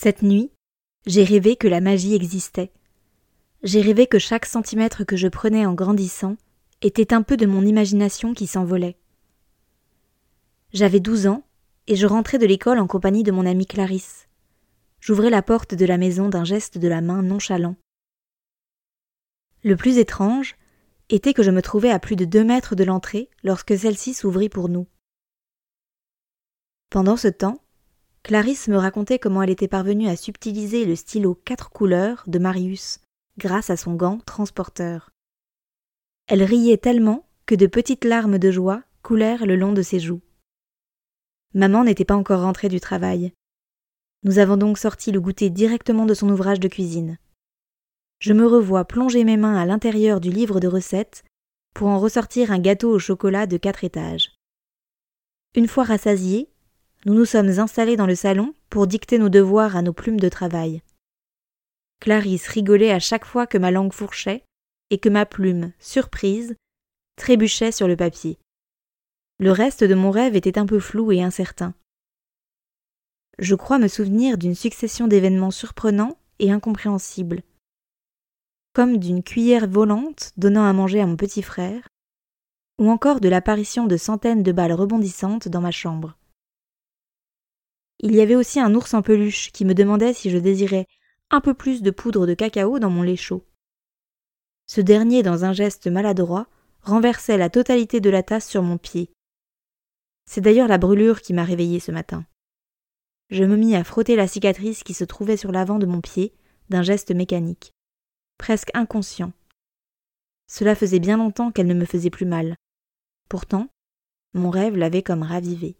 Cette nuit, j'ai rêvé que la magie existait. J'ai rêvé que chaque centimètre que je prenais en grandissant était un peu de mon imagination qui s'envolait. J'avais douze ans et je rentrais de l'école en compagnie de mon amie Clarisse. J'ouvrais la porte de la maison d'un geste de la main nonchalant. Le plus étrange était que je me trouvais à plus de deux mètres de l'entrée lorsque celle-ci s'ouvrit pour nous. Pendant ce temps, Clarisse me racontait comment elle était parvenue à subtiliser le stylo quatre couleurs de Marius grâce à son gant transporteur. Elle riait tellement que de petites larmes de joie coulèrent le long de ses joues. Maman n'était pas encore rentrée du travail. Nous avons donc sorti le goûter directement de son ouvrage de cuisine. Je me revois plonger mes mains à l'intérieur du livre de recettes pour en ressortir un gâteau au chocolat de quatre étages. Une fois rassasiés, nous nous sommes installés dans le salon pour dicter nos devoirs à nos plumes de travail. Clarisse rigolait à chaque fois que ma langue fourchait et que ma plume, surprise, trébuchait sur le papier. Le reste de mon rêve était un peu flou et incertain. Je crois me souvenir d'une succession d'événements surprenants et incompréhensibles, comme d'une cuillère volante donnant à manger à mon petit frère, ou encore de l'apparition de centaines de balles rebondissantes dans ma chambre. Il y avait aussi un ours en peluche qui me demandait si je désirais un peu plus de poudre de cacao dans mon lait chaud. Ce dernier, dans un geste maladroit, renversait la totalité de la tasse sur mon pied. C'est d'ailleurs la brûlure qui m'a réveillée ce matin. Je me mis à frotter la cicatrice qui se trouvait sur l'avant de mon pied d'un geste mécanique, presque inconscient. Cela faisait bien longtemps qu'elle ne me faisait plus mal. Pourtant, mon rêve l'avait comme ravivé.